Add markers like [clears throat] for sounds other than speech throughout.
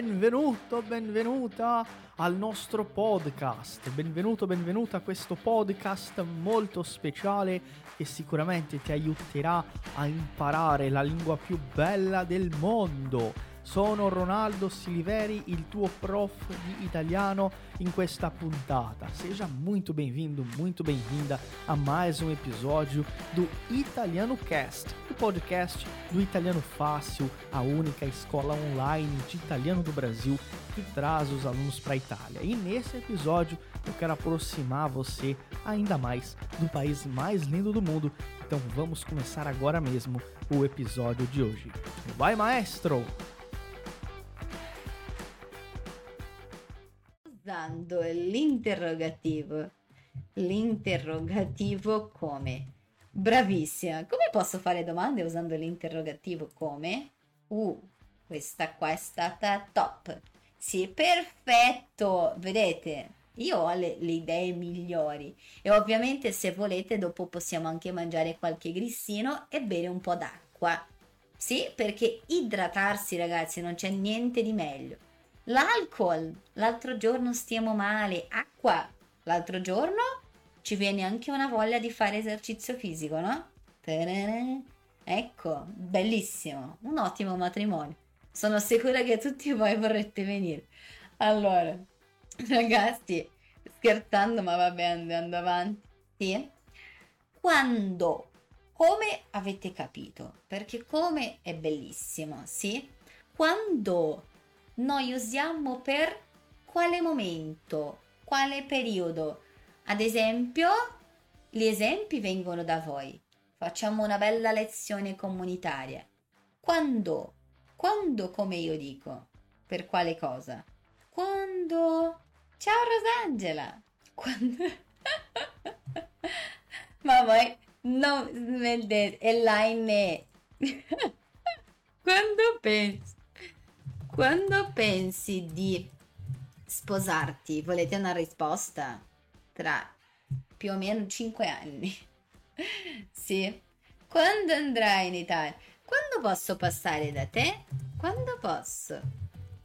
Benvenuto, benvenuta al nostro podcast. Benvenuto, benvenuta a questo podcast molto speciale che sicuramente ti aiuterà a imparare la lingua più bella del mondo sono Ronaldo Siliveri, il tuo prof di italiano in questa puntata. Seja muito bem-vindo, muito bem-vinda a mais um episódio do Italiano Cast, o podcast do Italiano Fácil, a única escola online de italiano do Brasil que traz os alunos para a Itália. E nesse episódio eu quero aproximar você ainda mais do país mais lindo do mundo. Então vamos começar agora mesmo o episódio de hoje. Vai, maestro! Usando l'interrogativo. L'interrogativo come? Bravissima. Come posso fare domande usando l'interrogativo come? Uh, questa qua è stata top. Sì, perfetto. Vedete? Io ho le, le, idee migliori e ovviamente se volete dopo possiamo anche mangiare qualche grissino e bere un po' d'acqua. Sì, perché idratarsi ragazzi non c'è niente di meglio. L'alcol, l'altro giorno stiamo male, acqua, l'altro giorno ci viene anche una voglia di fare esercizio fisico, no? Ecco, bellissimo, un ottimo matrimonio. Sono sicura che tutti voi vorrete venire. Allora, [laughs] ragazzi, scherzando, ma vabbè, andando avanti. Quando, come avete capito? Perché come è bellissimo, sì? Quando noi usiamo per quale momento, quale periodo. Ad esempio, gli esempi vengono da voi. Facciamo una bella lezione comunitaria. Quando? Quando come io dico? Per quale cosa? Quando? Ciao Rosangela! Quando? [laughs] Ma voi non vedete, è la in [laughs] Quando penso quando pensi di sposarti, volete una risposta? Tra più o meno 5 anni. [laughs] sì. Quando andrai in Italia? Quando posso passare da te? Quando posso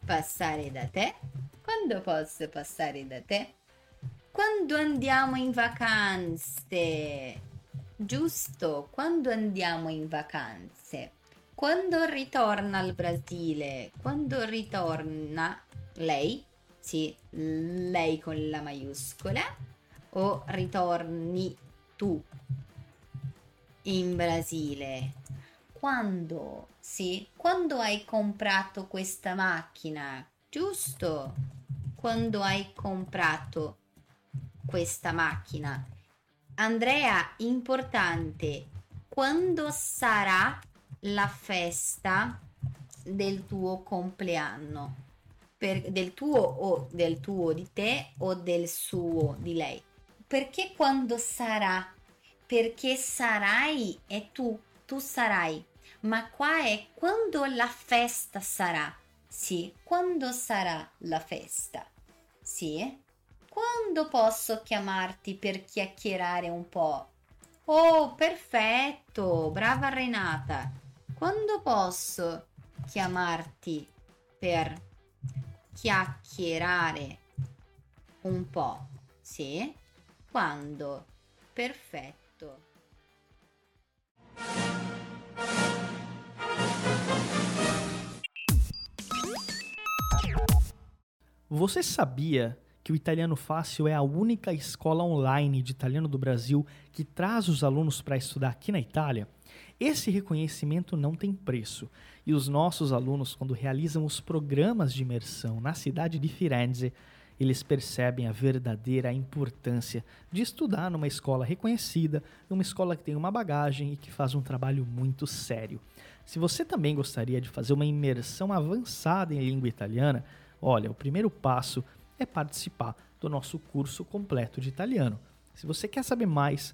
passare da te? Quando posso passare da te? Quando andiamo in vacanze? Giusto, quando andiamo in vacanze? Quando ritorna al Brasile, quando ritorna lei, sì, lei con la maiuscola, o ritorni tu in Brasile? Quando? Sì, quando hai comprato questa macchina, giusto? Quando hai comprato questa macchina. Andrea, importante, quando sarà la festa del tuo compleanno, per, del tuo o del tuo di te o del suo di lei. Perché quando sarà? Perché sarai e tu, tu sarai. Ma qua è quando la festa sarà. Sì, quando sarà la festa. Sì. Quando posso chiamarti per chiacchierare un po'? Oh, perfetto, brava Renata. Quando posso chiamarti per chiacchierare un po'? Sì? Quando? Perfetto. Você sabia que o Italiano Fácil é a única escola online de italiano do Brasil que traz os alunos para estudar aqui na Itália? Esse reconhecimento não tem preço, e os nossos alunos, quando realizam os programas de imersão na cidade de Firenze, eles percebem a verdadeira importância de estudar numa escola reconhecida, numa escola que tem uma bagagem e que faz um trabalho muito sério. Se você também gostaria de fazer uma imersão avançada em língua italiana, olha, o primeiro passo é participar do nosso curso completo de italiano. Se você quer saber mais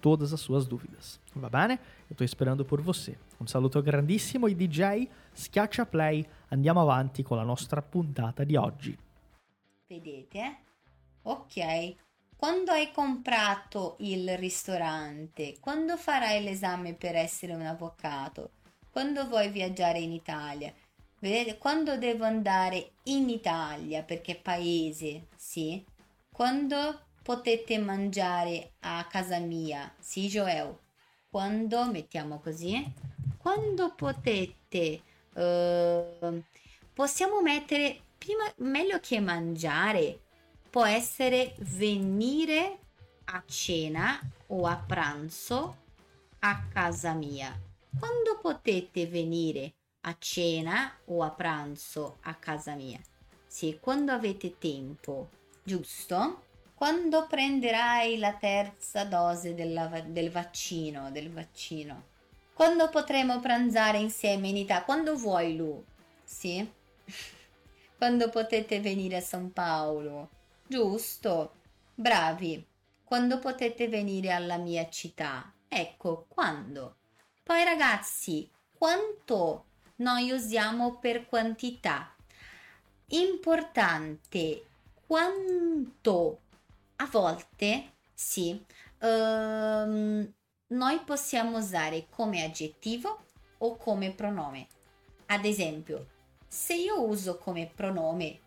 todas as suas dúvidas. Va bene? Eu estou esperando por você. Un saluto grandissimo e DJ, schiaccia play, andiamo avanti con la nostra puntata di oggi. Vedete? Ok. Quando hai comprato il ristorante? Quando farai l'esame per essere un avvocato? Quando vuoi viaggiare in Italia? Vedete? Quando devo andare in Italia perché paese, sì? Quando potete mangiare a casa mia? Sì, Joel. Quando, mettiamo così, quando potete, uh, possiamo mettere, prima, meglio che mangiare, può essere venire a cena o a pranzo a casa mia. Quando potete venire a cena o a pranzo a casa mia? Sì, quando avete tempo, giusto? Quando prenderai la terza dose del, del vaccino, del vaccino? Quando potremo pranzare insieme in Italia? Quando vuoi, Lu? Sì? [laughs] Quando potete venire a San Paolo? Giusto? Bravi. Quando potete venire alla mia città? Ecco, quando? Poi ragazzi, quanto noi usiamo per quantità? Importante, quanto a volte sì, um, noi possiamo usare come aggettivo o come pronome. Ad esempio, se io uso come pronome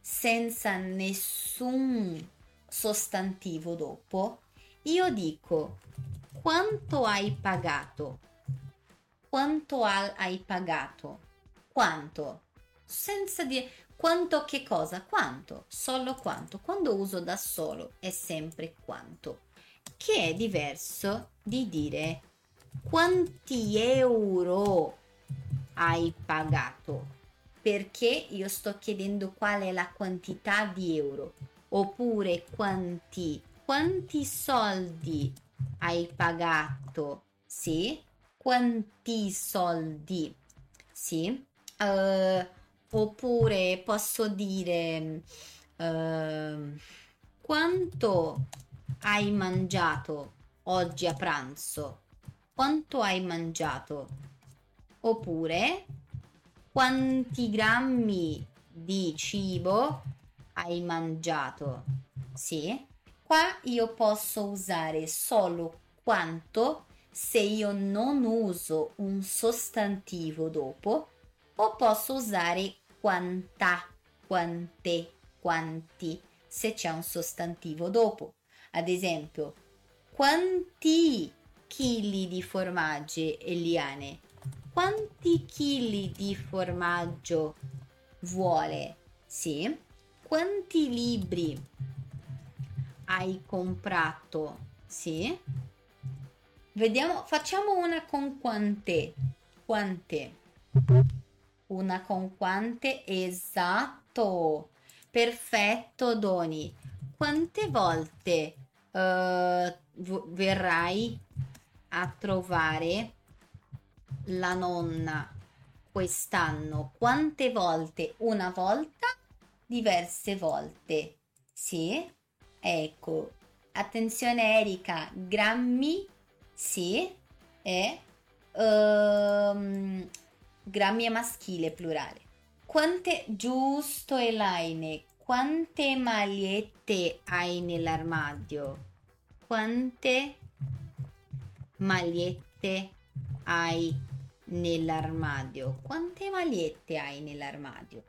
senza nessun sostantivo dopo, io dico quanto hai pagato? Quanto hai pagato? Quanto? Senza dire quanto che cosa? Quanto? Solo quanto. Quando uso da solo è sempre quanto, che è diverso di dire quanti euro hai pagato, perché io sto chiedendo qual è la quantità di euro, oppure quanti, quanti soldi hai pagato, sì? Quanti soldi, sì? Uh, Oppure posso dire uh, quanto hai mangiato oggi a pranzo? Quanto hai mangiato? Oppure quanti grammi di cibo hai mangiato? Sì. Qua io posso usare solo quanto se io non uso un sostantivo dopo o posso usare quanta, quante, quanti, se c'è un sostantivo dopo. Ad esempio, quanti chili di formaggio, Eliane? Quanti chili di formaggio vuole? Sì. Quanti libri hai comprato? Sì. Vediamo, facciamo una con quante. Quante? Una con quante? Esatto. Perfetto, Doni. Quante volte uh, verrai a trovare la nonna quest'anno? Quante volte? Una volta? Diverse volte. Sì? Ecco. Attenzione Erika, grammi? Sì. E um, Grammi maschile, plurale. Quante, giusto Elaine, quante magliette hai nell'armadio? Quante magliette hai nell'armadio? Quante magliette hai nell'armadio?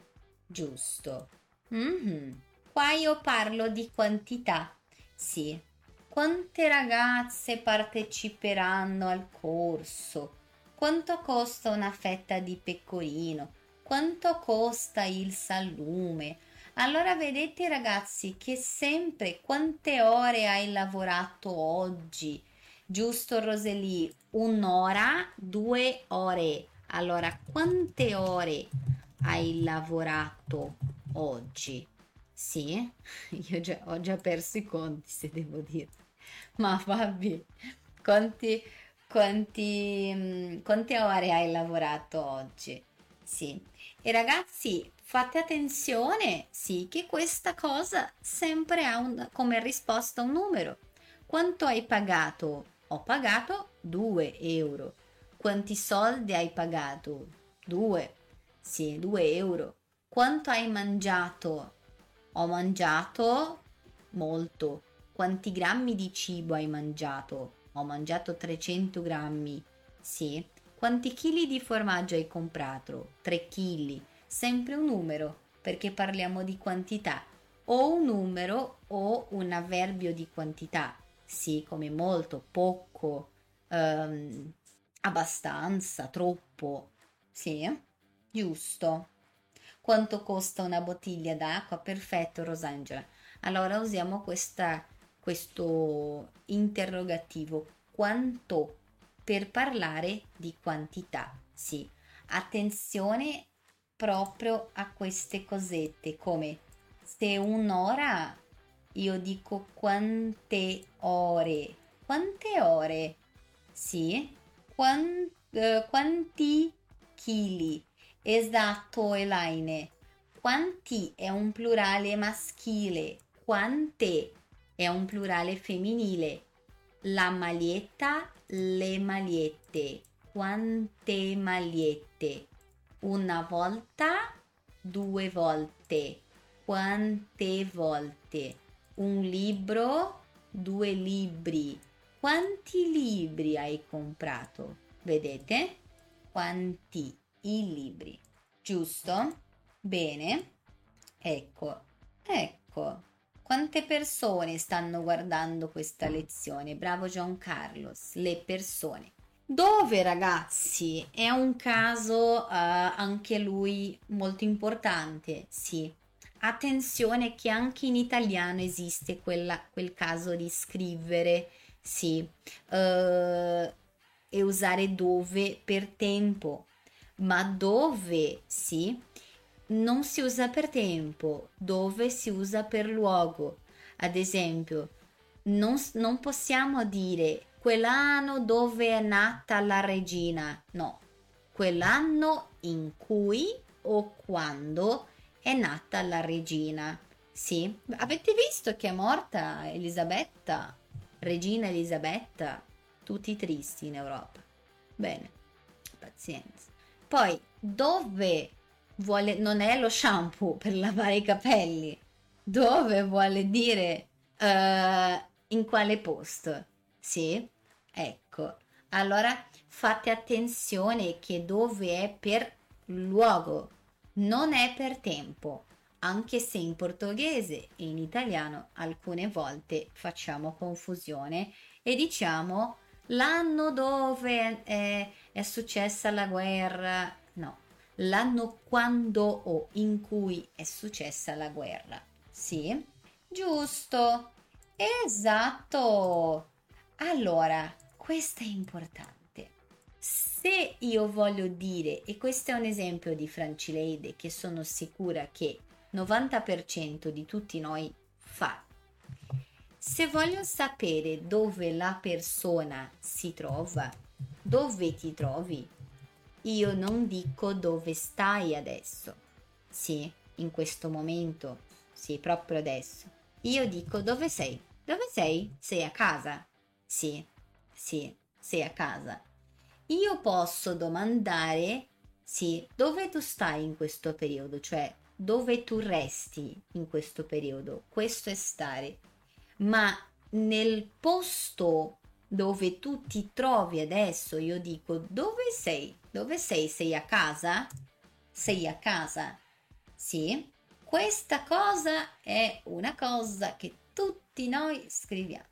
Giusto. Mm-hmm. Qua io parlo di quantità. Sì. Quante ragazze parteciperanno al corso? Quanto costa una fetta di pecorino? Quanto costa il salume? Allora vedete ragazzi che sempre quante ore hai lavorato oggi? Giusto Roseli? Un'ora, due ore. Allora quante ore hai lavorato oggi? Sì, [laughs] io già, ho già perso i conti se devo dire. Ma vabbè, quanti quanti, mm, quante ore hai lavorato oggi? Sì. E ragazzi, fate attenzione, sì, che questa cosa sempre ha un, come risposta un numero. Quanto hai pagato? Ho pagato 2 euro. Quanti soldi hai pagato? 2. Sì, 2 euro. Quanto hai mangiato? Ho mangiato molto. Quanti grammi di cibo hai mangiato? Ho mangiato 300 grammi. Sì. Quanti chili di formaggio hai comprato? 3 chili. Sempre un numero, perché parliamo di quantità. O un numero o un avverbio di quantità. Sì, come molto, poco, um, abbastanza, troppo. Sì, giusto. Quanto costa una bottiglia d'acqua? Perfetto, Rosangela. Allora usiamo questa, questo interrogativo. Quanto? Per parlare di quantità. Sì, attenzione proprio a queste cosette come se un'ora io dico quante ore. Quante ore? Sì. Quant, uh, quanti chili? Esatto, Elaine. Quanti è un plurale maschile. Quante è un plurale femminile. La maglietta, le magliette. Quante magliette? Una volta, due volte. Quante volte? un libro, due libri. Quanti libri hai comprato? Vedete? Quanti i libri. Giusto? Bene. Ecco, ecco. Quante persone stanno guardando questa lezione? Bravo Carlos. Le persone. Dove ragazzi? È un caso uh, anche lui molto importante, sì. Attenzione che anche in italiano esiste quella, quel caso di scrivere, sì, uh, e usare dove per tempo, ma dove, sì, non si usa per tempo, dove si usa per luogo. Ad esempio, non, non possiamo dire quell'anno dove è nata la regina, no, quell'anno in cui o quando è nata la regina. Sì, avete visto che è morta Elisabetta, regina Elisabetta? Tutti tristi in Europa. Bene, pazienza. Poi, dove vuole, non è lo shampoo per lavare i capelli, dove vuole dire uh, in quale posto? Sì, ecco. Allora fate attenzione che dove è per luogo, non è per tempo, anche se in portoghese e in italiano alcune volte facciamo confusione e diciamo l'anno dove è, è successa la guerra, no, l'anno quando o in cui è successa la guerra. Sì, giusto, esatto. Allora, questo è importante se io voglio dire, e questo è un esempio di Francileide che sono sicura che 90% di tutti noi fa, se voglio sapere dove la persona si trova, dove ti trovi, io non dico dove stai adesso, sì, in questo momento, sì, proprio adesso. Io dico dove sei? Dove sei? Sei a casa? Sì, sì, sei a casa io posso domandare, sì, dove tu stai in questo periodo, cioè dove tu resti in questo periodo. Questo è stare. Ma nel posto dove tu ti trovi adesso, io dico dove sei? Dove sei? Sei a casa? Sei a casa? Sì. Questa cosa è una cosa che tutti noi scriviamo.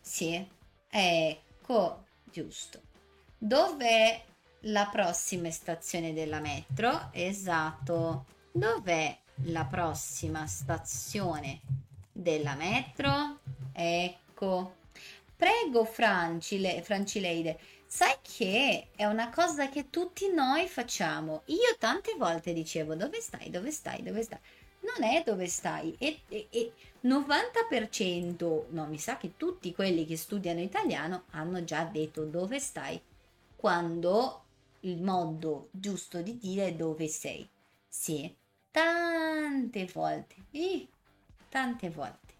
Sì. Ecco, giusto. Dov'è la prossima stazione della metro? Esatto. Dov'è la prossima stazione della metro? Ecco. Prego, Francile, Francileide. Sai che è una cosa che tutti noi facciamo. Io tante volte dicevo dove stai, dove stai, dove stai. Non è dove stai. E, e, e 90%, no, mi sa che tutti quelli che studiano italiano hanno già detto dove stai quando il modo giusto di dire è dove sei. Sì, tante volte, eh, tante volte.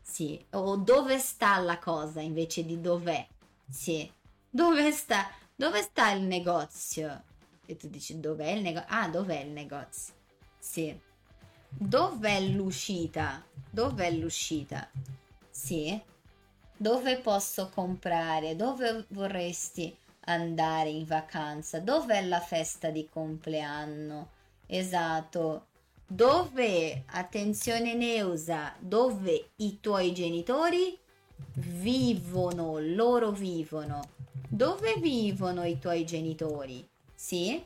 Sì, o dove sta la cosa invece di dov'è. Sì. Dove sta? Dove sta il negozio? E tu dici dov'è il negozio? Ah, dov'è il negozio? Sì. Dov'è l'uscita? Dov'è l'uscita? Sì. Dove posso comprare? Dove vorresti andare in vacanza? Dov'è la festa di compleanno? Esatto. Dove, attenzione Neusa, dove i tuoi genitori vivono, loro vivono. Dove vivono i tuoi genitori? Sì?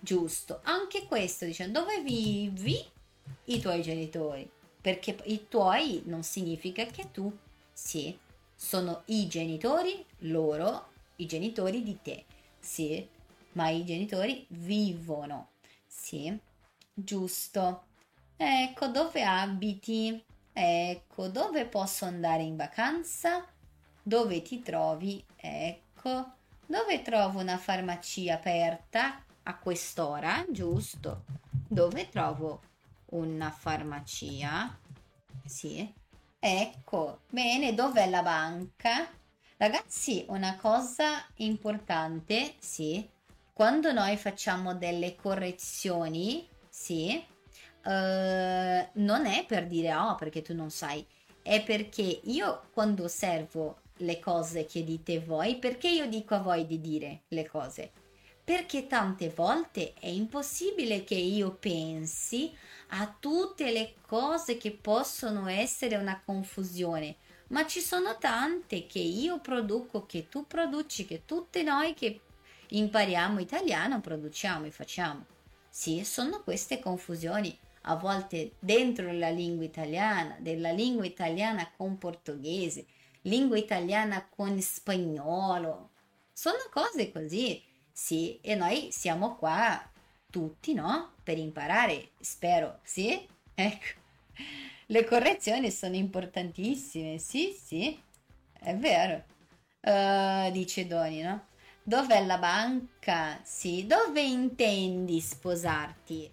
Giusto. Anche questo dice dove vivi i tuoi genitori? Perché i tuoi non significa che tu sì, sono i genitori loro, i genitori di te. Sì, ma i genitori vivono. Sì, giusto. Ecco, dove abiti? Ecco, dove posso andare in vacanza? Dove ti trovi? Ecco, dove trovo una farmacia aperta a quest'ora? Giusto. Dove trovo una farmacia? Sì. Ecco, bene, dov'è la banca? Ragazzi, una cosa importante, sì, quando noi facciamo delle correzioni, sì, uh, non è per dire oh perché tu non sai, è perché io quando osservo le cose che dite voi, perché io dico a voi di dire le cose? Perché tante volte è impossibile che io pensi a tutte le cose che possono essere una confusione, ma ci sono tante che io produco, che tu produci, che tutte noi che impariamo italiano produciamo e facciamo. Sì, sono queste confusioni a volte dentro la lingua italiana, della lingua italiana con portoghese, lingua italiana con spagnolo. Sono cose così, sì, e noi siamo qua tutti, no? Per imparare, spero, sì? Ecco, le correzioni sono importantissime, sì, sì, è vero. Uh, dice Doni, no? Dov'è la banca? Sì, dove intendi sposarti?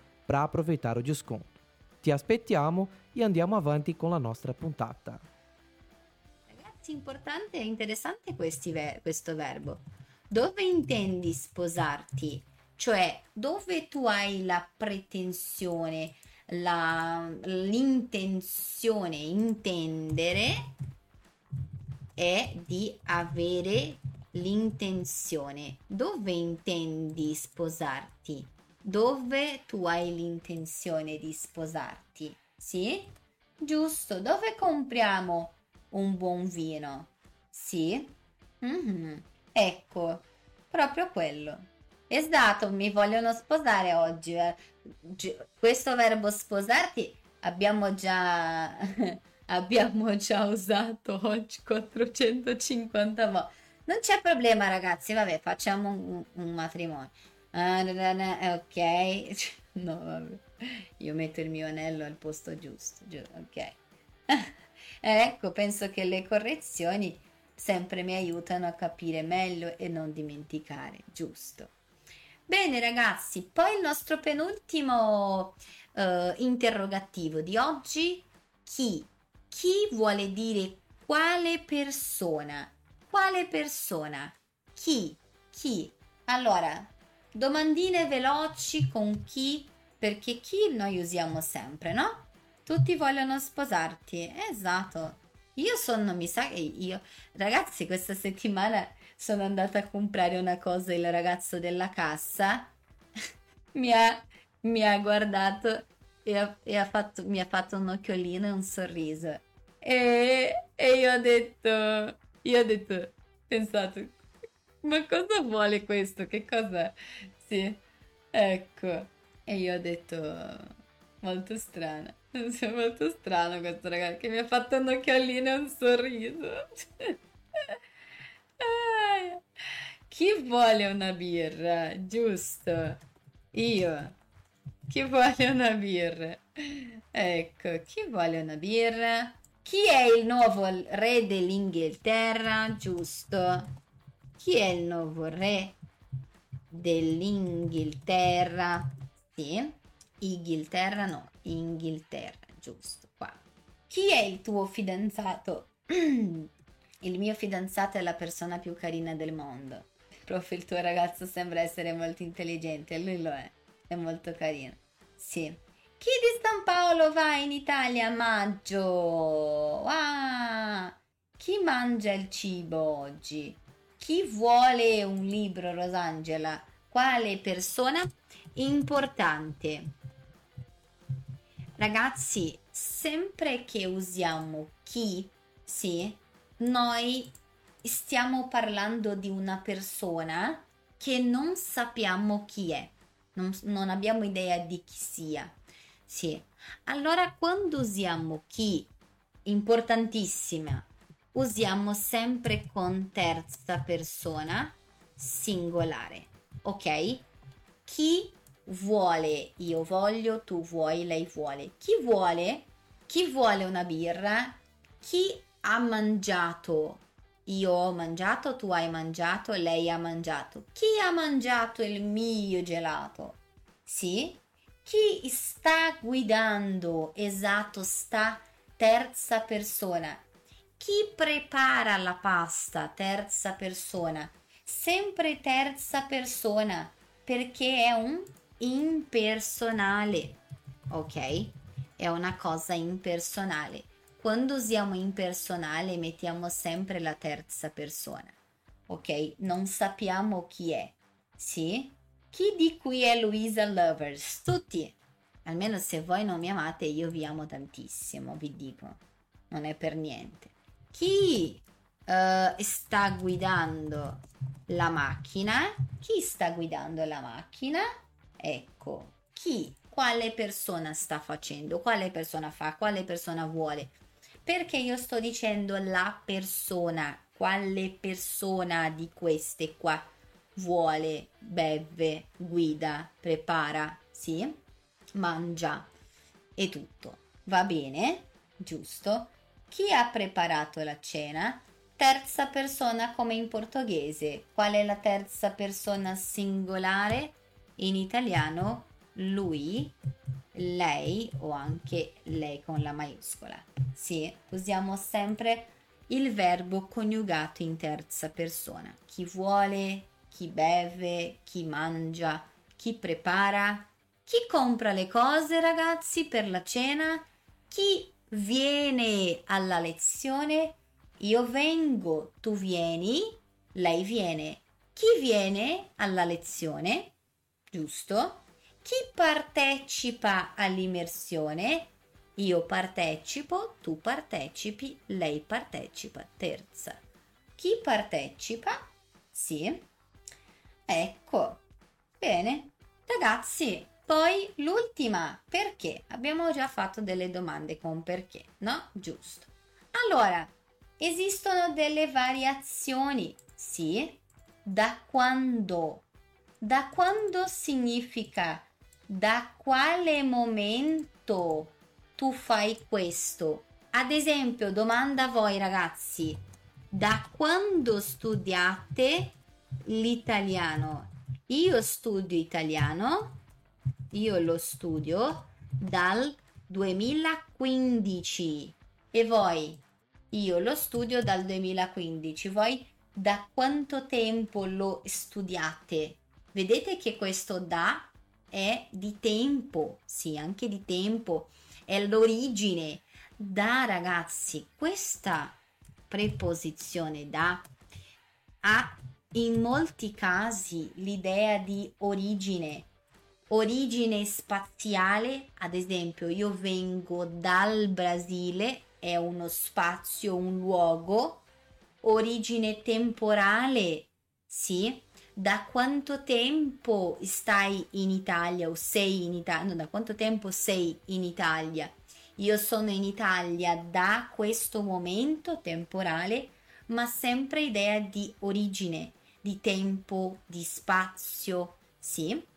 para aproveitar o desconto. Ti aspettiamo e andiamo avanti con la nostra puntata. Ragazzi, importante e interessante ver- questo verbo. Dove intendi sposarti? Cioè, dove tu hai la pretensione, l'intenzione, intendere è di avere l'intenzione. Dove intendi sposarti? Dove tu hai l'intenzione di sposarti, sì? Giusto, dove compriamo un buon vino? Sì? Mm-hmm. Ecco, proprio quello. Esatto, mi vogliono sposare oggi. Eh. Questo verbo sposarti abbiamo già, [laughs] abbiamo già usato oggi 450 volte. Non c'è problema ragazzi, vabbè, facciamo un, un matrimonio. Ah, ok. [laughs] No, vabbè. Io metto il mio anello al posto giusto. Giu- ok. [laughs] ecco, penso che le correzioni sempre mi aiutano a capire meglio e non dimenticare. Giusto. Bene ragazzi, poi il nostro penultimo uh, interrogativo di oggi. Chi? Chi vuole dire quale persona? Quale persona? Chi? Chi? Allora, Domandine veloci con chi perché chi noi usiamo sempre, no? Tutti vogliono sposarti. Esatto. Io sono, mi sa che io, ragazzi, questa settimana sono andata a comprare una cosa, il ragazzo della cassa [laughs] mi, ha, mi ha guardato e, ha, e ha fatto, mi ha fatto un occhiolino e un sorriso. E, e io ho detto, io ho detto, pensato, ma cosa vuole questo? Che cosa? Sì, ecco. E io ho detto, molto strana. [laughs] Molto strano questo ragazzo che mi ha fatto un occhiolino e un sorriso. [laughs] Chi vuole una birra? Giusto. Io. Chi vuole una birra? Ecco, chi vuole una birra? Chi è il nuovo re dell'Inghilterra? Giusto. Chi è il nuovo re dell'Inghilterra? Sì. Inghilterra no, Inghilterra, giusto. Qua. Chi è il tuo fidanzato? [clears throat] il mio fidanzato è la persona più carina del mondo. Prof, il tuo ragazzo sembra essere molto intelligente, lui lo è, è molto carino. Sì. Chi di San Paolo va in Italia a maggio? Ah! Chi mangia il cibo oggi? Chi vuole un libro, Rosangela? Quale persona? Importante. Ragazzi, sempre che usiamo chi, sì, noi stiamo parlando di una persona che non sappiamo chi è, non, non abbiamo idea di chi sia. Sì, allora quando usiamo chi, importantissima, usiamo sempre con terza persona singolare, ok? Chi vuole, io voglio, tu vuoi, lei vuole. Chi vuole? Chi vuole una birra? Chi ha mangiato? Io ho mangiato, tu hai mangiato, lei ha mangiato. Chi ha mangiato il mio gelato? Sì? Chi sta guidando? Esatto, sta terza persona. Chi prepara la pasta? Terza persona. Sempre terza persona perché è un impersonale, ok? È una cosa impersonale. Quando usiamo impersonale mettiamo sempre la terza persona, ok? Non sappiamo chi è, sì? Chi di qui è Luisa Lovers? Tutti. Almeno se voi non mi amate, io vi amo tantissimo, vi dico. Non è per niente. Chi uh, sta guidando la macchina? Chi sta guidando la macchina? Ecco, chi, quale persona sta facendo, quale persona fa, quale persona vuole. Perché io sto dicendo la persona, quale persona di queste qua vuole, beve, guida, prepara, sì, mangia e tutto. Va bene? Giusto? Chi ha preparato la cena? Terza persona come in portoghese. Qual è la terza persona singolare? in italiano lui, lei o anche lei con la maiuscola. Sì, usiamo sempre il verbo coniugato in terza persona. Chi vuole, chi beve, chi mangia, chi prepara, chi compra le cose, ragazzi, per la cena, chi viene alla lezione, io vengo, tu vieni, lei viene. Chi viene alla lezione? giusto? Chi partecipa all'immersione? Io partecipo, tu partecipi, lei partecipa. Terza. Chi partecipa? Sì. Ecco. Bene. Ragazzi, poi l'ultima. Perché? Abbiamo già fatto delle domande con perché, no? Giusto. Allora, esistono delle variazioni? Sì. Da quando? Da quando significa? Da quale momento tu fai questo? Ad esempio, domanda a voi ragazzi, da quando studiate l'italiano? Io studio italiano, io lo studio dal 2015 e voi? Io lo studio dal 2015, voi da quanto tempo lo studiate? Vedete che questo da è di tempo, sì, anche di tempo, è l'origine. Da ragazzi, questa preposizione da ha in molti casi l'idea di origine, origine spaziale, ad esempio io vengo dal Brasile, è uno spazio, un luogo, origine temporale, sì, da quanto tempo stai in Italia o sei in Italia, no, da quanto tempo sei in Italia? Io sono in Italia da questo momento temporale, ma sempre idea di origine, di tempo, di spazio, sì?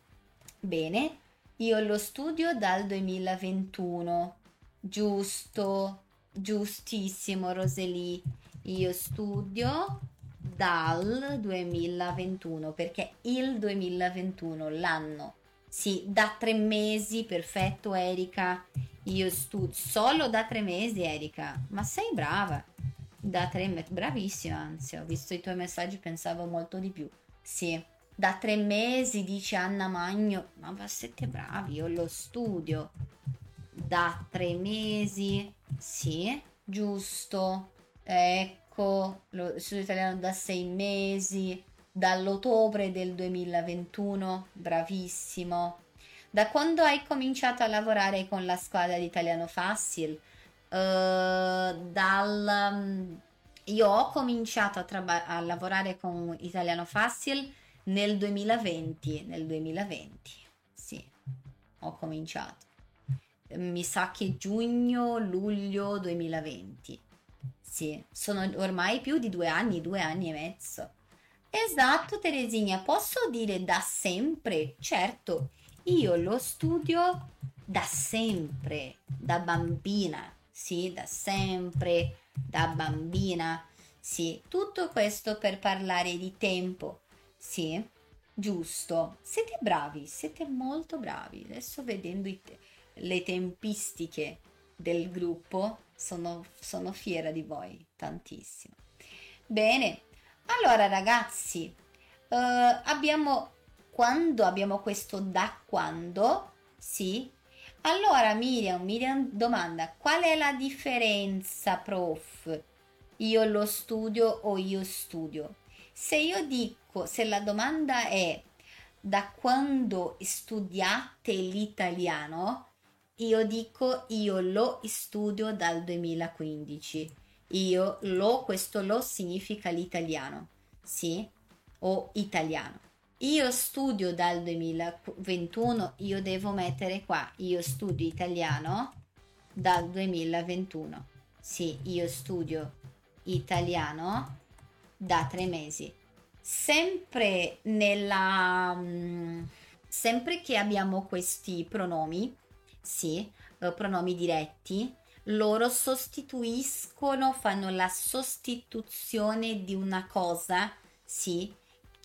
Bene, io lo studio dal 2021, giusto, giustissimo Roseli, io studio dal 2021 perché il 2021 l'anno sì da tre mesi perfetto Erika. Io studio solo da tre mesi Erika. Ma sei brava. Da tre mesi bravissima anzi ho visto i tuoi messaggi pensavo molto di più. Sì da tre mesi dice Anna Magno ma siete bravi io lo studio da tre mesi sì giusto ecco lo studio italiano da sei mesi, dall'ottobre del 2021, bravissimo. Da quando hai cominciato a lavorare con la squadra di Italiano Facile? Uh, dal, um, io ho cominciato a, traba- a, lavorare con Italiano Facile nel 2020, nel 2020, sì, ho cominciato. Mi sa che giugno, luglio 2020. Sì, sono ormai più di due anni, due anni e mezzo. Esatto, Teresina, posso dire da sempre? Certo, io lo studio da sempre, da bambina, sì, da sempre, da bambina, sì, tutto questo per parlare di tempo, sì, giusto, siete bravi, siete molto bravi, adesso vedendo te- le tempistiche del gruppo, sono, sono fiera di voi tantissimo. Bene, allora ragazzi, uh, abbiamo quando abbiamo questo da quando, sì. Allora Miriam, Miriam domanda, qual è la differenza, prof? Io lo studio o io studio? Se io dico, se la domanda è da quando studiate l'italiano, io dico io lo studio dal 2015. Io lo, questo lo significa l'italiano, sì? O italiano. Io studio dal 2021, io devo mettere qua, io studio italiano dal 2021. Sì, io studio italiano da tre mesi. Sempre nella... Mm, sempre che abbiamo questi pronomi, sì, eh, pronomi diretti, loro sostituiscono, fanno la sostituzione di una cosa, sì,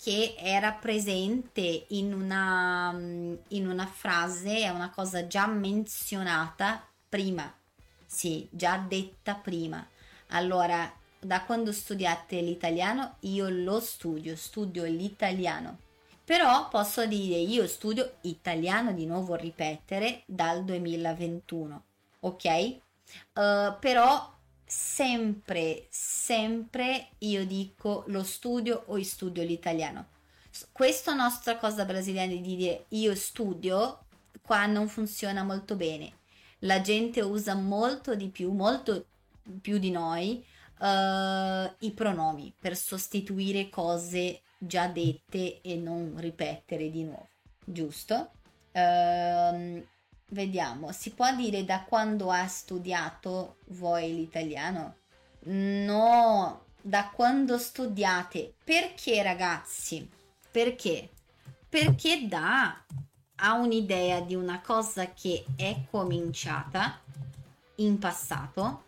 che era presente in una, mm, in una frase, è una cosa già menzionata prima, sì, già detta prima. Allora, da quando studiate l'italiano, io lo studio, studio l'italiano. Però posso dire io studio italiano di nuovo ripetere dal 2021 ok? Uh, però sempre sempre io dico lo studio o studio l'italiano. Questa nostra cosa brasiliana di dire io studio qua non funziona molto bene. La gente usa molto di più molto più di noi uh, i pronomi per sostituire cose già dette e non ripetere di nuovo, giusto? Uh, vediamo, si può dire da quando ha studiato voi l'italiano? No, da quando studiate. Perché ragazzi? Perché? Perché da ha un'idea di una cosa che è cominciata in passato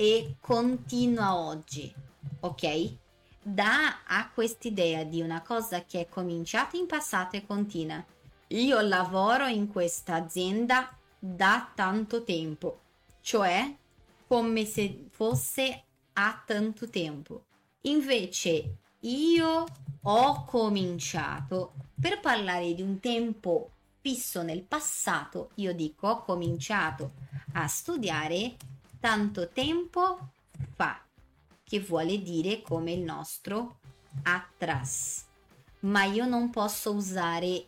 e continua oggi, ok? dà a quest'idea di una cosa che è cominciata in passato e continua. Io lavoro in questa azienda da tanto tempo, cioè come se fosse a tanto tempo. Invece io ho cominciato. Per parlare di un tempo fisso nel passato, io dico ho cominciato a studiare tanto tempo fa, che vuole dire come il nostro atrás. Ma io non posso usare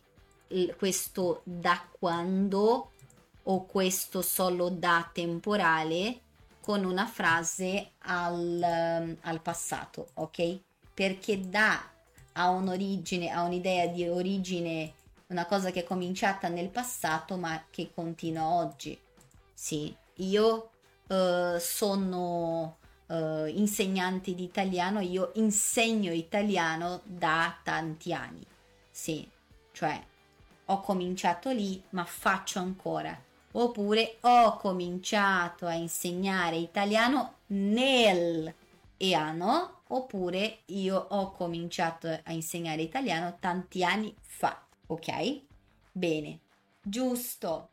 questo da quando o questo solo da temporale con una frase al, al passato, ok? Perché da ha un'origine, ha un'idea di origine, una cosa che è cominciata nel passato ma che continua oggi. Sì, io uh, sono uh, insegnante di italiano, io insegno italiano da tanti anni. Sì, cioè ho cominciato lì ma faccio ancora. Oppure ho cominciato a insegnare italiano nel anno oppure io ho cominciato a insegnare italiano tanti anni fa, ok? Bene, giusto.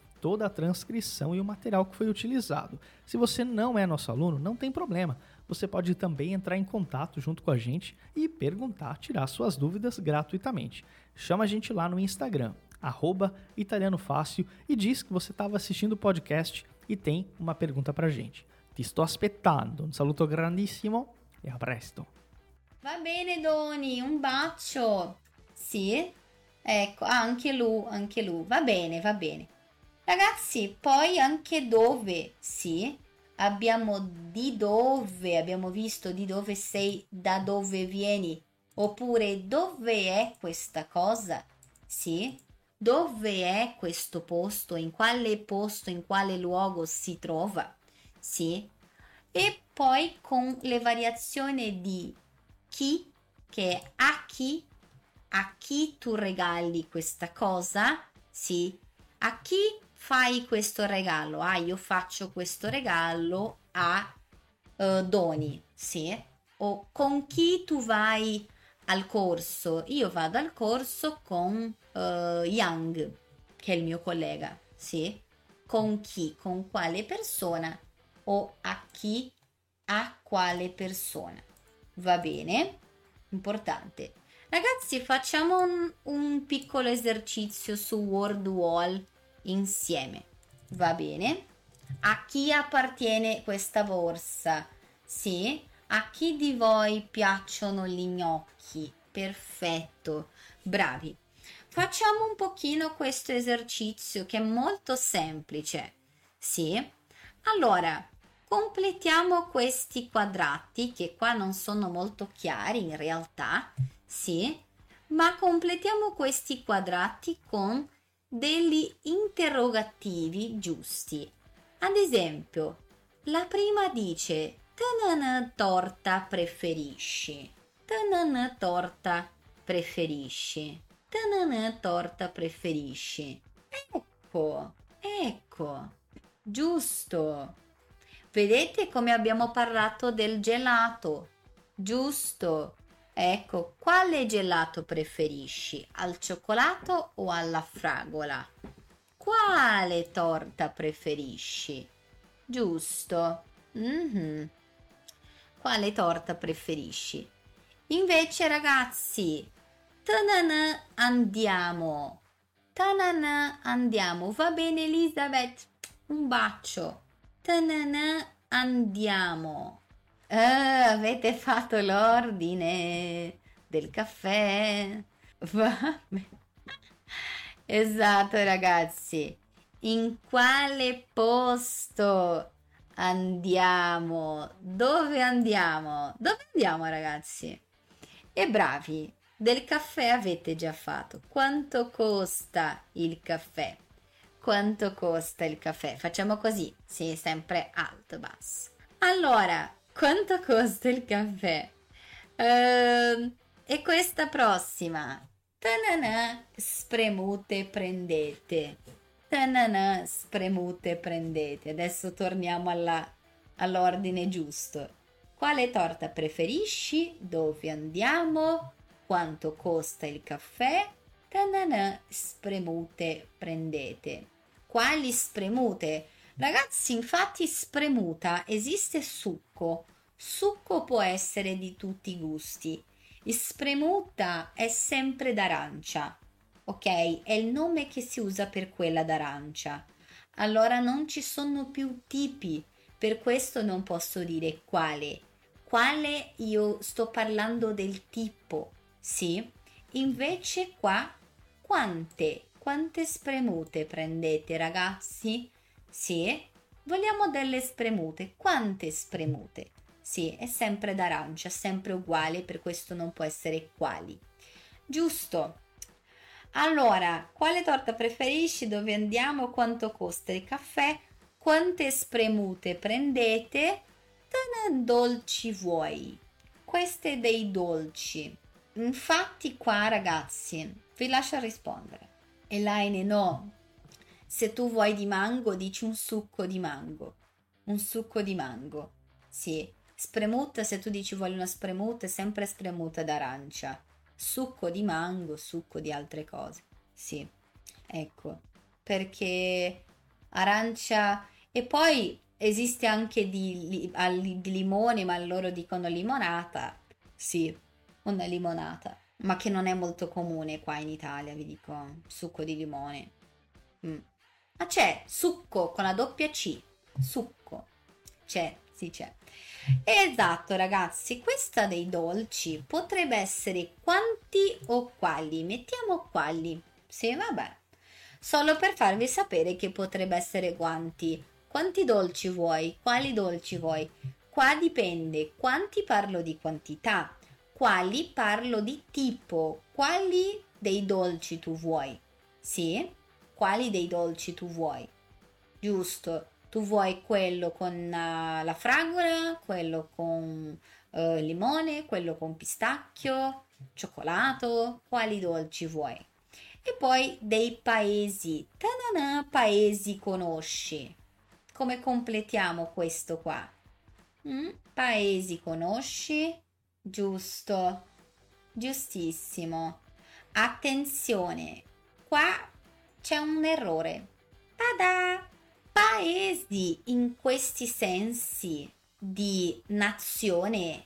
toda a transcrição e o material que foi utilizado. Se você não é nosso aluno, não tem problema. Você pode também entrar em contato junto com a gente e perguntar, tirar suas dúvidas gratuitamente. Chama a gente lá no Instagram, arroba e diz que você estava assistindo o podcast e tem uma pergunta pra gente. Ti sto aspettando. Un saluto grandissimo e a presto. Va bene Doni, un bacio. Sì, ecco, anche lui, anche lui. Va bene, va bene. Ragazzi, poi anche dove, sì, abbiamo di dove, abbiamo visto di dove sei, da dove vieni, oppure dove è questa cosa, sì, dove è questo posto, in quale posto, in quale luogo si trova, sì, e poi con le variazioni di chi, che è a chi, a chi tu regali questa cosa, sì, a chi fai questo regalo, ah io faccio questo regalo a uh, Doni, sì, o con chi tu vai al corso, io vado al corso con uh, Young, che è il mio collega, sì? Con chi, con quale persona o a chi, a quale persona. Va bene? Importante. Ragazzi, facciamo un, un piccolo esercizio su Word Wall insieme. Va bene? A chi appartiene questa borsa? Sì? A chi di voi piacciono gli gnocchi? Perfetto, bravi. Facciamo un pochino questo esercizio che è molto semplice. Sì? Allora, completiamo questi quadrati che qua non sono molto chiari in realtà. Sì? Ma completiamo questi quadrati con degli interrogativi giusti. Ad esempio, la prima dice Tanana torta preferisci? Tanana torta preferisci? Tanana torta preferisci? Ecco, ecco, giusto. Vedete come abbiamo parlato del gelato? Giusto. Ecco, quale gelato preferisci? Al cioccolato o alla fragola? Quale torta preferisci? Giusto. Mm-hmm. Quale torta preferisci? Invece, ragazzi, tanana andiamo. Tanana andiamo. Va bene, Elisabeth? Un bacio. Tanana andiamo. Ah, avete fatto l'ordine del caffè? Esatto, ragazzi. In quale posto andiamo? Dove andiamo? Dove andiamo, ragazzi? E bravi, del caffè avete già fatto. Quanto costa il caffè? quanto costa il caffè? Facciamo così, sì, sempre alto, basso. Allora, quanto costa il caffè? Uh, e questa prossima. Tanana, spremute, prendete. Tanana, spremute, prendete. Adesso torniamo alla, all'ordine giusto. Quale torta preferisci? Dove andiamo? Quanto costa il caffè? Tanana, spremute, prendete. Quali spremute? Ragazzi, infatti spremuta esiste succo. Succo può essere di tutti i gusti. Spremuta è sempre d'arancia. Ok? È il nome che si usa per quella d'arancia. Allora non ci sono più tipi, per questo non posso dire quale. Quale io sto parlando del tipo, sì? Invece qua quante, quante spremute prendete ragazzi? Sì? Vogliamo delle spremute. Quante spremute? Sì, è sempre d'arancia, sempre uguale, per questo non può essere quali. Giusto. Allora, quale torta preferisci? Dove andiamo? Quanto costa il caffè? Quante spremute prendete? Dolci vuoi? Queste dei dolci. Infatti qua ragazzi, vi lascio rispondere. Elaine no. Se tu vuoi di mango, dici un succo di mango. Un succo di mango. Sì. Spremuta, se tu dici voglio una spremuta, è sempre spremuta d'arancia. Succo di mango, succo di altre cose. Sì. Ecco. Perché arancia e poi esiste anche di, di limone, ma loro dicono limonata. Sì, una limonata, ma che non è molto comune qua in Italia, vi dico, succo di limone. Mm. Ma c'è succo con la doppia C, succo. C'è, c'è. Esatto ragazzi, questa dei dolci potrebbe essere quanti o quali? Mettiamo quali. Sì, vabbè. Solo per farvi sapere che potrebbe essere quanti. Quanti dolci vuoi? Quali dolci vuoi? Qua dipende. Quanti parlo di quantità? quali parlo di tipo, quali dei dolci tu vuoi? Sì? Quali dei dolci tu vuoi? Giusto, tu vuoi quello con uh, la fragola, quello con uh, limone, quello con pistacchio, cioccolato, quali dolci vuoi? E poi dei paesi, tanana, paesi conosci. Come completiamo questo qua? Mm? Paesi conosci? Giusto, giustissimo. Attenzione, qua c'è un errore. Tada! Paesi in questi sensi di nazione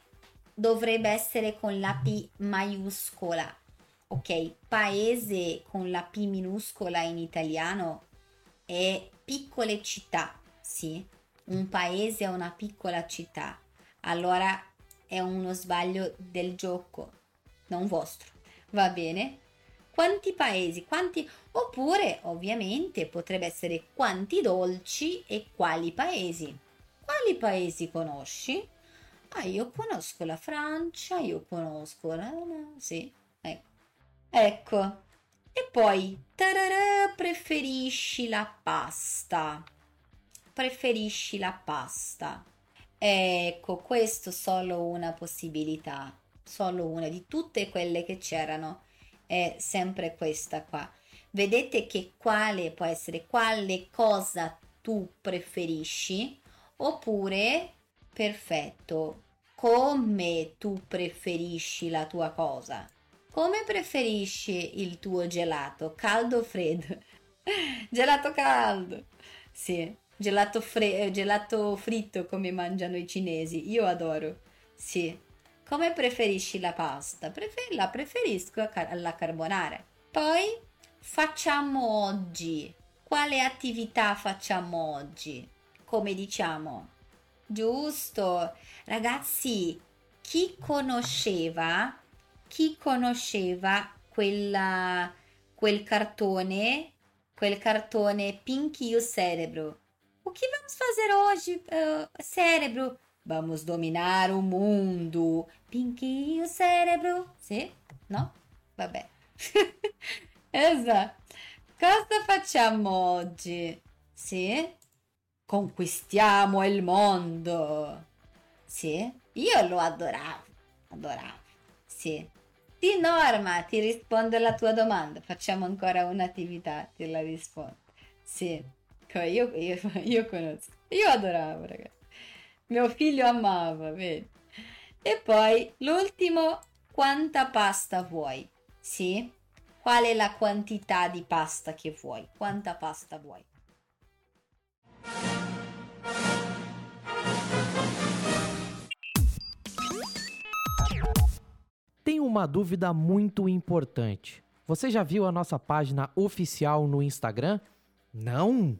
dovrebbe essere con la P maiuscola. Ok, paese con la P minuscola in italiano è piccole città, sì? Un paese è una piccola città. Allora è uno sbaglio del gioco, non vostro. Va bene? Quanti paesi, quanti... Oppure, ovviamente, potrebbe essere quanti dolci e quali paesi. Quali paesi conosci? Ah, io conosco la Francia, io conosco la... Sì, ecco. Ecco. E poi, tararà, preferisci la pasta. Preferisci la pasta. Ecco, questo solo una possibilità, solo una di tutte quelle che c'erano, è sempre questa qua. Vedete che quale può essere, quale cosa tu preferisci, oppure, perfetto, come tu preferisci la tua cosa. Come preferisci il tuo gelato? Caldo o freddo? [laughs] gelato caldo. Sì. Gelato, fre- gelato fritto come mangiano i cinesi, io adoro. Sì. Come preferisci la pasta? Prefer- la preferisco alla carbonara. Poi facciamo oggi. Quale attività facciamo oggi? Come diciamo? Giusto. Ragazzi, chi conosceva chi conosceva quella, quel cartone, quel cartone Pinky o Cerebro? O que vamos fazer hoje, uh, cérebro? Vamos dominar o mundo. Pinquinho cérebro. Sì? No? Vabbè. esatto. Cosa facciamo oggi? Sì? Conquistiamo il mondo. Sì? Io lo adoravo. Adoravo. Sì. Di norma ti rispondo alla tua domanda. Facciamo ancora un'attività, te la rispondo. Sì. Io, io, io conosco. Io adoravo, ragazzi. Mio figlio amava, vedi? E poi l'ultimo, quanta pasta vuoi? Sì? Qual è la quantità di pasta che vuoi? Quanta pasta vuoi? Tem uma dúvida muito importante. Você já viu a nossa página oficial no Instagram? Não?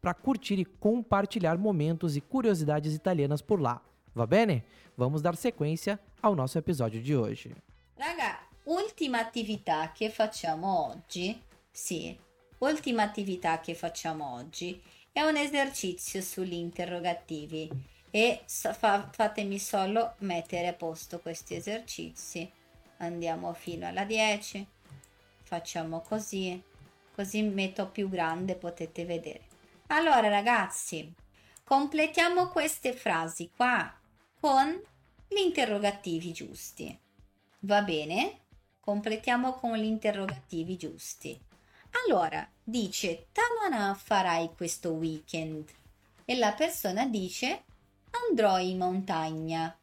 para curtir e compartilhar momentos e curiosidades italianas por lá. Va bene? Vamos dar sequência ao nosso episódio de hoje. Raga, ultima attività che facciamo oggi, sì, ultima attività che facciamo oggi è un esercizio sugli interrogativi e fa, fatemi solo mettere a posto questi esercizi. Andiamo fino alla 10, facciamo così, così metto più grande potete vedere. Allora ragazzi, completiamo queste frasi qua con gli interrogativi giusti. Va bene? Completiamo con gli interrogativi giusti. Allora, dice, Tamana farai questo weekend? E la persona dice, andrò in montagna.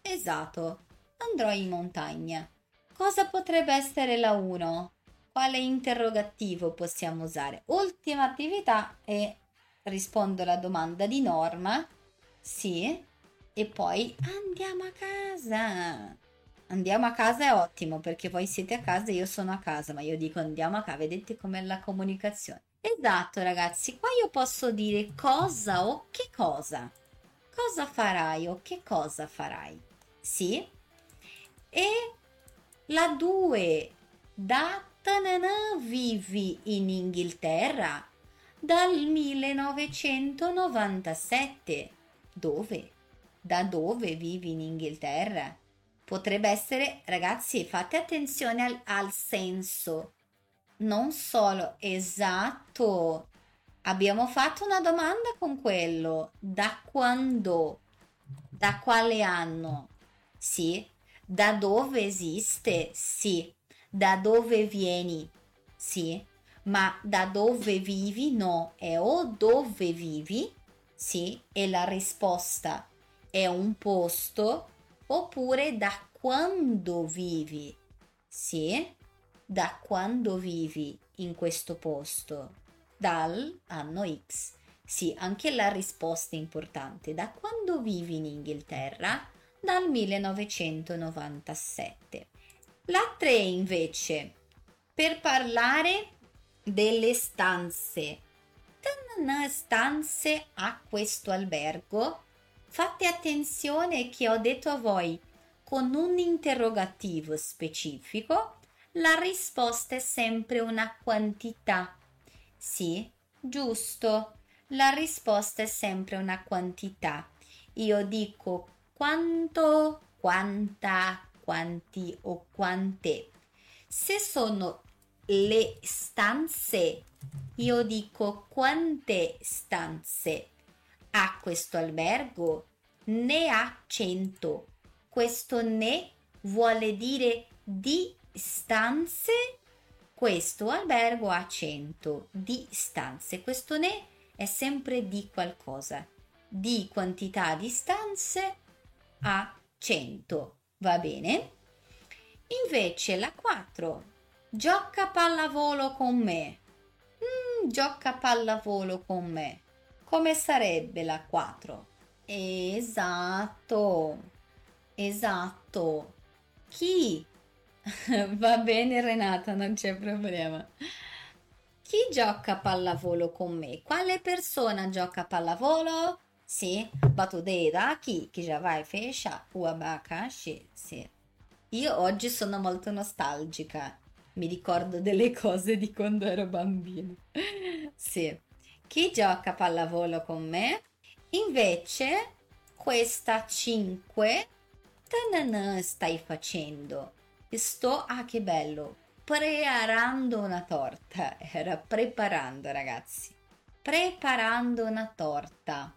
Esatto, andrò in montagna. Cosa potrebbe essere la 1? Quale interrogativo possiamo usare? Ultima attività è rispondo alla domanda di Norma, sì, e poi andiamo a casa. Andiamo a casa è ottimo perché voi siete a casa e io sono a casa, ma io dico andiamo a casa, vedete com'è la comunicazione. Esatto ragazzi, qua io posso dire cosa o che cosa. Cosa farai o che cosa farai? Sì. E la 2, da tanana vivi in Inghilterra? Dal 1997. Dove? Da dove vivi in Inghilterra? Potrebbe essere, ragazzi, fate attenzione al, al senso. Non solo esatto. Abbiamo fatto una domanda con quello. Da quando? Da quale anno? Sì. Da dove esiste? Sì. Da dove vieni? Sì ma da dove vivi no, è o dove vivi, sì, e la risposta è un posto, oppure da quando vivi, sì, da quando vivi in questo posto, dal anno X. Sì, anche la risposta è importante. Da quando vivi in Inghilterra? Dal 1997. La 3 invece, per parlare delle stanze. stanze a questo albergo? Fate attenzione che ho detto a voi con un interrogativo specifico, la risposta è sempre una quantità. Sì, giusto, la risposta è sempre una quantità. Io dico quanto, quanta, quanti o quante. Se sono le stanze. Io dico quante stanze ha questo albergo? Ne ha cento. Questo ne vuole dire di stanze. Questo albergo ha cento di stanze. Questo ne è sempre di qualcosa. Di quantità di stanze a cento. Va bene? Invece la 4 Gioca pallavolo con me. Mm, gioca pallavolo con me. Come sarebbe la 4? Esatto. Esatto. Chi? [laughs] Va bene Renata, non c'è problema. chi gioca pallavolo con me? Quale persona gioca pallavolo? Sì, battuta chi? Chi già vai fescia? Uabakashi? Sì. Io oggi sono molto nostalgica. Mi ricordo delle cose di quando ero bambino. sì. Chi gioca a pallavolo con me? Invece, questa 5 stai facendo? Sto, ah che bello, preparando una torta. Era preparando, ragazzi. Preparando una torta.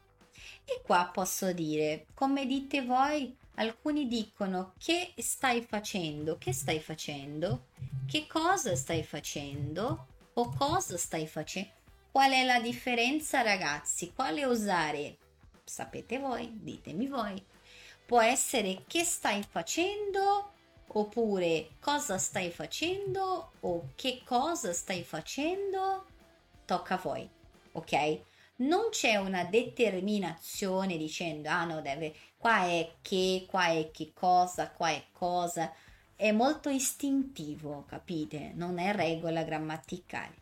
E qua posso dire, come dite voi, alcuni dicono che stai facendo, che stai facendo, che cosa stai facendo o cosa stai facendo. Qual è la differenza, ragazzi? Quale usare? Sapete voi, ditemi voi. Può essere che stai facendo oppure cosa stai facendo o che cosa stai facendo, tocca a voi, ok? Non c'è una determinazione dicendo ah no deve qua è che, qua è che cosa, qua è cosa. È molto istintivo, capite? Non è regola grammaticale.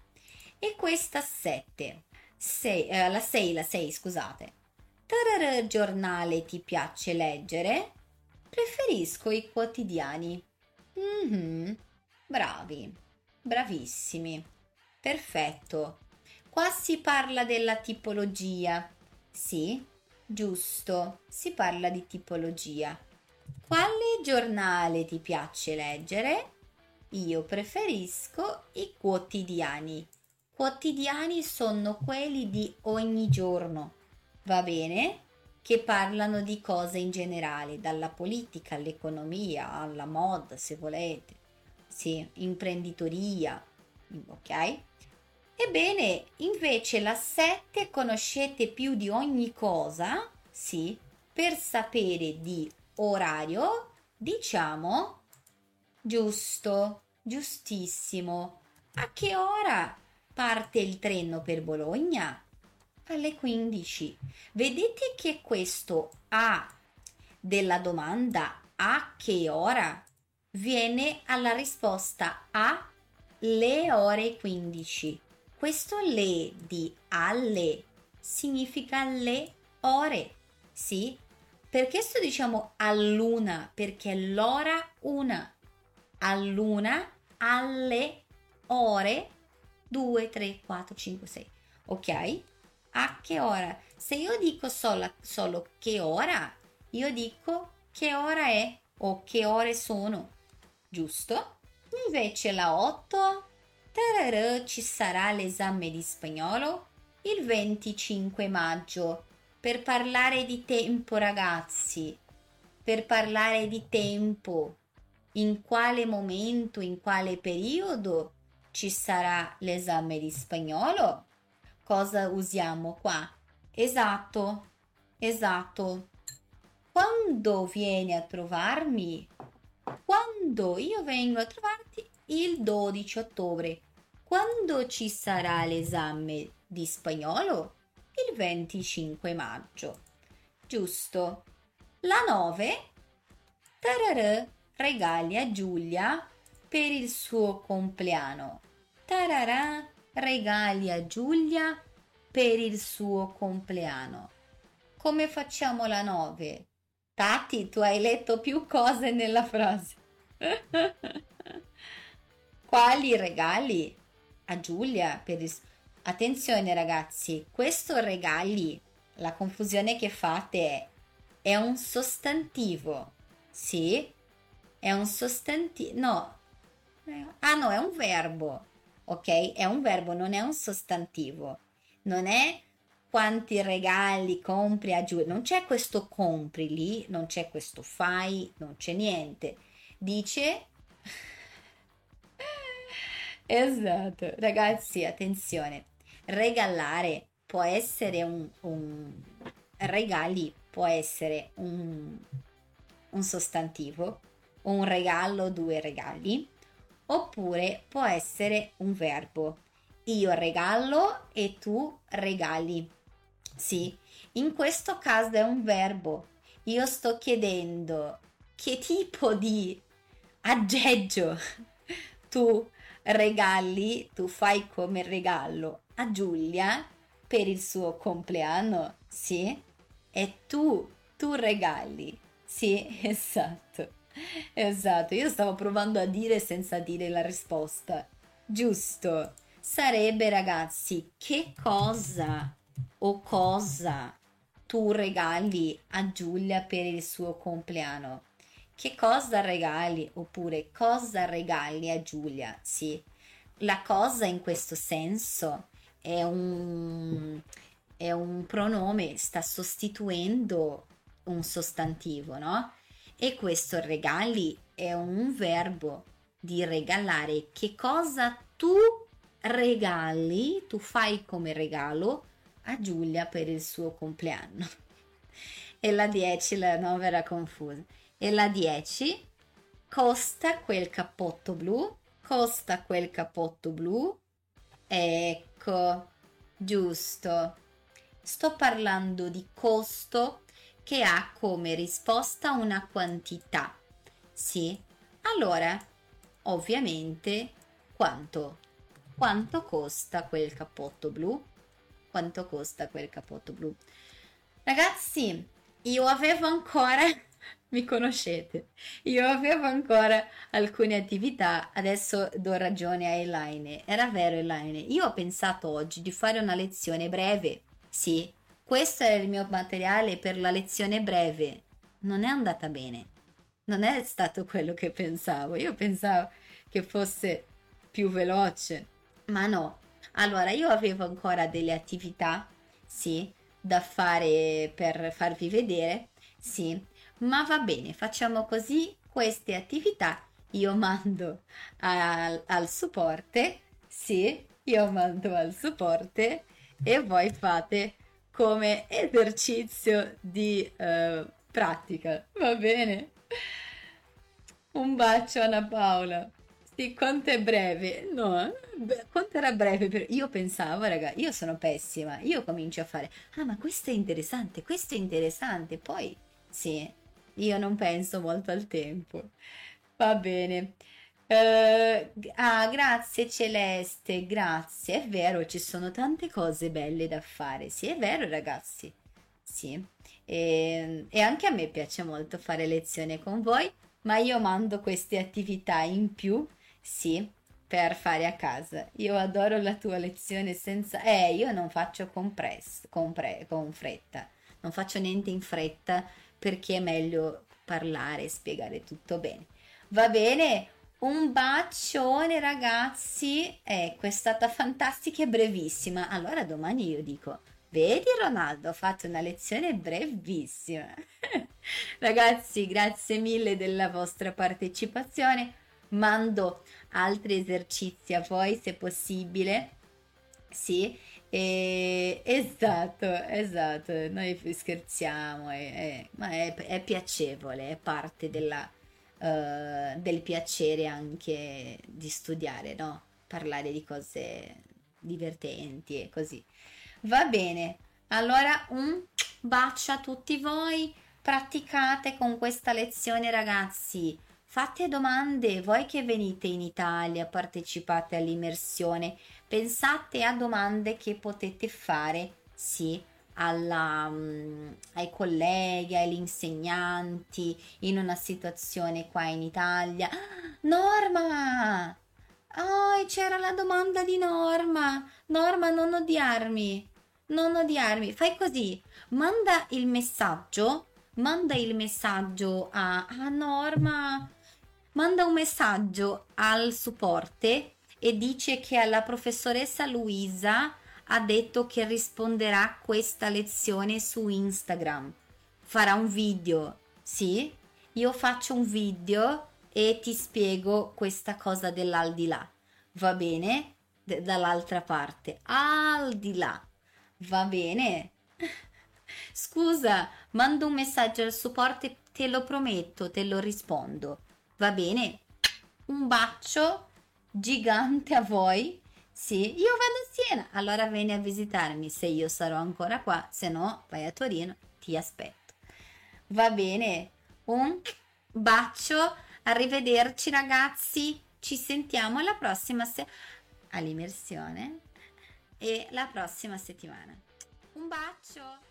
E questa 7, eh, la 6, la 6, scusate. Tarara giornale ti piace leggere? Preferisco i quotidiani. Mhm. Bravi. Bravissimi. Perfetto. Qua si parla della tipologia. Sì, giusto, si parla di tipologia. Quale giornale ti piace leggere? Io preferisco i quotidiani. Quotidiani sono quelli di ogni giorno. Va bene? che parlano di cose in generale, dalla politica all'economia, alla moda, se volete, sì, imprenditoria, ok? Ebbene, invece la 7 conoscete più di ogni cosa, sì, per sapere di orario, diciamo giusto, giustissimo. A che ora parte il treno per Bologna? alle 15. Vedete che questo A della domanda a che ora viene alla risposta a le ore 15. Questo le di alle significa le ore, sì? Perché sto diciamo all'una? Perché l'ora una. All'una, alle ore 2, 3, 4, 5, 6. Ok? a che ora. Se io dico solo, solo che ora, io dico che ora è o che ore sono, giusto? Invece la 8, tararà, ci sarà l'esame di spagnolo il 25 maggio. Per parlare di tempo, ragazzi, per parlare di tempo, in quale momento, in quale periodo ci sarà l'esame di spagnolo? cosa usiamo qua? Esatto, esatto. Quando vieni a trovarmi? Quando io vengo a trovarti il 12 ottobre. Quando ci sarà l'esame di spagnolo? Il 25 maggio. Giusto. La 9. Tararà, regali a Giulia per il suo compleanno. Tararà, regali a Giulia per il suo compleanno. Come facciamo la 9? Tati, tu hai letto più cose nella frase. [laughs] Quali regali a Giulia per il Attenzione ragazzi, questo regali, la confusione che fate è è un sostantivo. Sì? È un sostantivo. No. Ah no, è un verbo ok? È un verbo, non è un sostantivo. Non è quanti regali compri a Giulia. Non c'è questo compri lì, non c'è questo fai, non c'è niente. Dice... esatto, ragazzi, attenzione. Regalare può essere un, un regali può essere un, un sostantivo, un regalo, due regali, oppure può essere un verbo. Io regalo e tu regali. Sì, in questo caso è un verbo. Io sto chiedendo che tipo di aggeggio [laughs] tu regali, tu fai come regalo a Giulia per il suo compleanno, sì? E tu, tu regali, sì, [laughs] esatto, esatto, io stavo provando a dire senza dire la risposta, giusto, sarebbe ragazzi, che cosa o cosa tu regali a Giulia per il suo compleanno? Che cosa regali oppure cosa regali a Giulia? Sì, la cosa in questo senso è un, è un pronome, sta sostituendo un sostantivo, no? E questo regali è un verbo di regalare. Che cosa tu regali, tu fai come regalo a Giulia per il suo compleanno. [laughs] E la 10, la 9 era confusa. E la 10 costa quel cappotto blu, costa quel cappotto blu. Ecco, giusto. Sto parlando di costo che ha come risposta una quantità. Sì? Allora, ovviamente, quanto? Quanto costa quel cappotto blu? quanto costa quel cappotto blu. Ragazzi, io avevo ancora, mi conoscete, io avevo ancora alcune attività, adesso do ragione a Elaine. Era vero Elaine, io ho pensato oggi di fare una lezione breve. Sì, questo è il mio materiale per la lezione breve. Non è andata bene. Non è stato quello che pensavo. Io pensavo che fosse più veloce, ma no, allora, io avevo ancora delle attività, sì, da fare per farvi vedere, sì, ma va bene, facciamo così queste attività. Io mando al, al supporte, sì, io mando al supporte e voi fate come esercizio di uh, pratica, va bene? Un bacio Anna Paola. Sì, quanto è breve? No, quanto era breve? Per... Io pensavo, raga, io sono pessima. Io comincio a fare, ah, ma questo è interessante, questo è interessante. Poi, sì, io non penso molto al tempo. Va bene. Uh, ah, grazie Celeste, grazie. È vero, ci sono tante cose belle da fare. Sì, è vero, ragazzi. Sì. E, e anche a me piace molto fare lezione con voi, ma io mando queste attività in più sì, per fare a casa. Io adoro la tua lezione senza... Eh, io non faccio con, press, con, pre, con fretta, non faccio niente in fretta perché è meglio parlare e spiegare tutto bene. Va bene? Un bacione ragazzi, ecco è stata fantastica e brevissima. Allora domani io dico, vedi Ronaldo, ho fatto una lezione brevissima. [laughs] ragazzi, grazie mille della vostra partecipazione mando altri esercizi a voi se possibile. Sì, e, esatto, esatto, noi scherziamo, è, è, ma è, è, piacevole, è parte della, uh, del piacere anche di studiare, no? Parlare di cose divertenti e così. Va bene, allora un bacio a tutti voi, praticate con questa lezione ragazzi. Fate domande, voi che venite in Italia, partecipate all'immersione, pensate a domande che potete fare, sì, alla, um, ai colleghi, agli insegnanti, in una situazione qua in Italia. Norma! Oh, c'era la domanda di Norma. Norma, non odiarmi. Non odiarmi. Fai così. Manda il messaggio. Manda il messaggio a, a Norma manda un messaggio al supporte e dice che alla professoressa Luisa ha detto che risponderà a questa lezione su Instagram. Farà un video, sì? Io faccio un video e ti spiego questa cosa dell'aldilà. Va bene? D- dall'altra parte. Al di là. Va bene? [laughs] Scusa, mando un messaggio al supporto, te lo prometto, te lo rispondo. Va bene? Un bacio gigante a voi. Sì, io vado a Siena, allora vieni a visitarmi se io sarò ancora qua, se no vai a Torino, ti aspetto. Va bene? Un bacio, arrivederci ragazzi, Ci sentiamo alla prossima se- all'immersione e la prossima settimana. Un bacio!